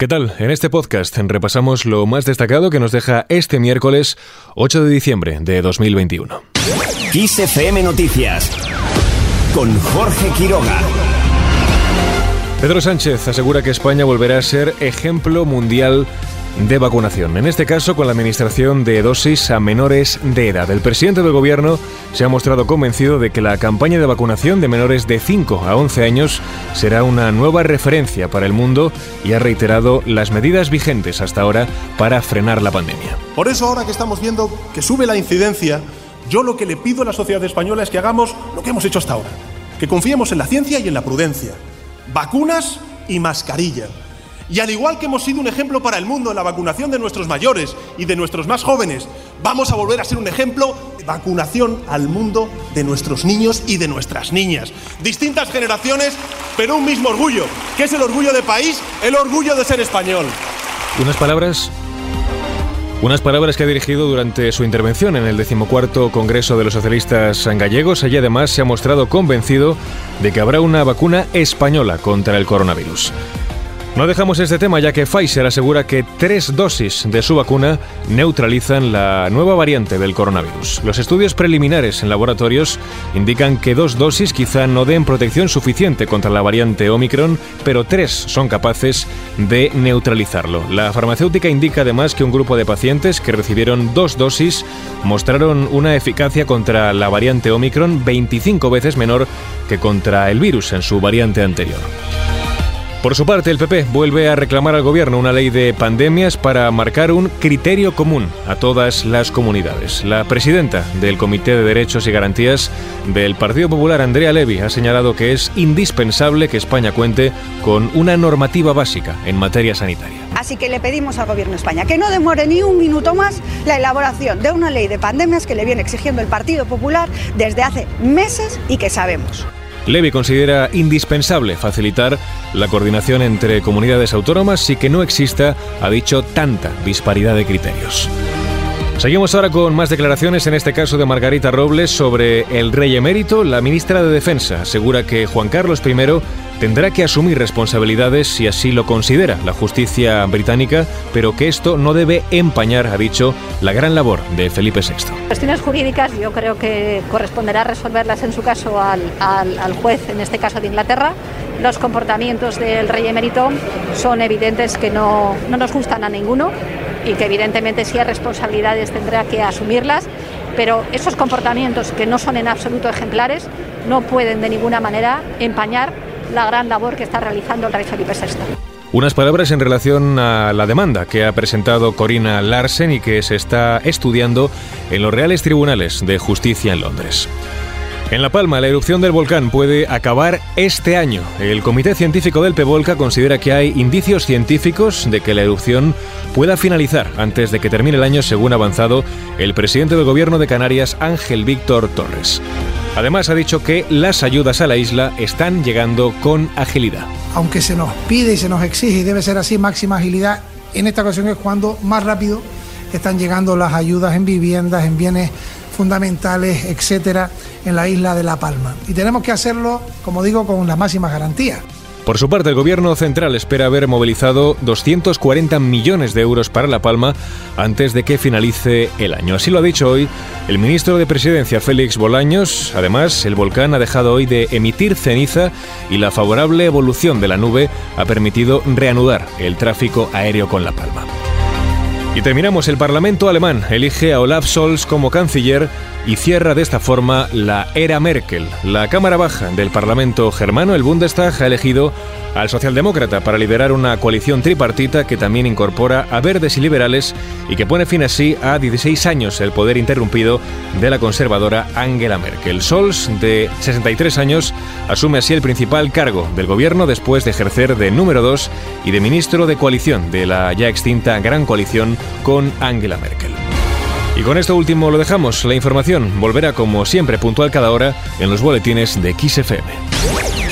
¿Qué tal? En este podcast repasamos lo más destacado que nos deja este miércoles 8 de diciembre de 2021. XFM Noticias con Jorge Quiroga. Pedro Sánchez asegura que España volverá a ser ejemplo mundial de vacunación, en este caso con la administración de dosis a menores de edad. El presidente del gobierno se ha mostrado convencido de que la campaña de vacunación de menores de 5 a 11 años será una nueva referencia para el mundo y ha reiterado las medidas vigentes hasta ahora para frenar la pandemia. Por eso ahora que estamos viendo que sube la incidencia, yo lo que le pido a la sociedad española es que hagamos lo que hemos hecho hasta ahora, que confiemos en la ciencia y en la prudencia. Vacunas y mascarilla. Y al igual que hemos sido un ejemplo para el mundo en la vacunación de nuestros mayores y de nuestros más jóvenes, vamos a volver a ser un ejemplo de vacunación al mundo de nuestros niños y de nuestras niñas. Distintas generaciones, pero un mismo orgullo, que es el orgullo de país, el orgullo de ser español. Unas palabras unas palabras que ha dirigido durante su intervención en el decimocuarto Congreso de los Socialistas Gallegos. Allí además se ha mostrado convencido de que habrá una vacuna española contra el coronavirus. No dejamos este tema ya que Pfizer asegura que tres dosis de su vacuna neutralizan la nueva variante del coronavirus. Los estudios preliminares en laboratorios indican que dos dosis quizá no den protección suficiente contra la variante Omicron, pero tres son capaces de neutralizarlo. La farmacéutica indica además que un grupo de pacientes que recibieron dos dosis mostraron una eficacia contra la variante Omicron 25 veces menor que contra el virus en su variante anterior. Por su parte, el PP vuelve a reclamar al gobierno una ley de pandemias para marcar un criterio común a todas las comunidades. La presidenta del Comité de Derechos y Garantías del Partido Popular, Andrea Levy, ha señalado que es indispensable que España cuente con una normativa básica en materia sanitaria. Así que le pedimos al Gobierno de España que no demore ni un minuto más la elaboración de una ley de pandemias que le viene exigiendo el Partido Popular desde hace meses y que sabemos. Levy considera indispensable facilitar la coordinación entre comunidades autónomas y que no exista, ha dicho, tanta disparidad de criterios. Seguimos ahora con más declaraciones, en este caso de Margarita Robles, sobre el rey emérito. La ministra de Defensa asegura que Juan Carlos I tendrá que asumir responsabilidades si así lo considera la justicia británica, pero que esto no debe empañar, ha dicho, la gran labor de Felipe VI. Cuestiones jurídicas yo creo que corresponderá resolverlas en su caso al, juez, en este caso de Inglaterra. Los comportamientos del rey emérito son evidentes que no, no nos gustan a ninguno y que evidentemente si hay responsabilidades tendrá que asumirlas, pero esos comportamientos que no son en absoluto ejemplares no pueden de ninguna manera empañar la gran labor que está realizando el rey Felipe VI. Unas palabras en relación a la demanda que ha presentado Corina Larsen y que se está estudiando en los Reales Tribunales de Justicia en Londres. En La Palma, la erupción del volcán puede acabar este año. El Comité Científico del Pevolca considera que hay indicios científicos de que la erupción pueda finalizar antes de que termine el año, según ha avanzado el presidente del Gobierno de Canarias, Ángel Víctor Torres. Además, ha dicho que las ayudas a la isla están llegando con agilidad. Aunque se nos pide y se nos exige, y debe ser así, máxima agilidad, en esta ocasión es cuando más rápido están llegando las ayudas en viviendas, en bienes fundamentales, etcétera, en la isla de La Palma. Y tenemos que hacerlo, como digo, con las máximas garantías. Por su parte, el Gobierno central espera haber movilizado 240 millones de euros para La Palma antes de que finalice el año. Así lo ha dicho hoy el ministro de Presidencia, Félix Bolaños. Además, el volcán ha dejado hoy de emitir ceniza y la favorable evolución de la nube ha permitido reanudar el tráfico aéreo con La Palma. Y terminamos. El Parlamento alemán elige a Olaf Scholz como canciller y cierra de esta forma la era Merkel. La Cámara Baja del Parlamento germano, el Bundestag, ha elegido al socialdemócrata para liderar una coalición tripartita que también incorpora a verdes y liberales y que pone fin así a 16 años el poder interrumpido de la conservadora Angela Merkel. Scholz, de 63 años, asume así el principal cargo del gobierno después de ejercer de número 2 y de ministro de coalición de la ya extinta Gran Coalición con Angela Merkel. Y con esto último lo dejamos. La información volverá como siempre puntual cada hora en los boletines de XFM.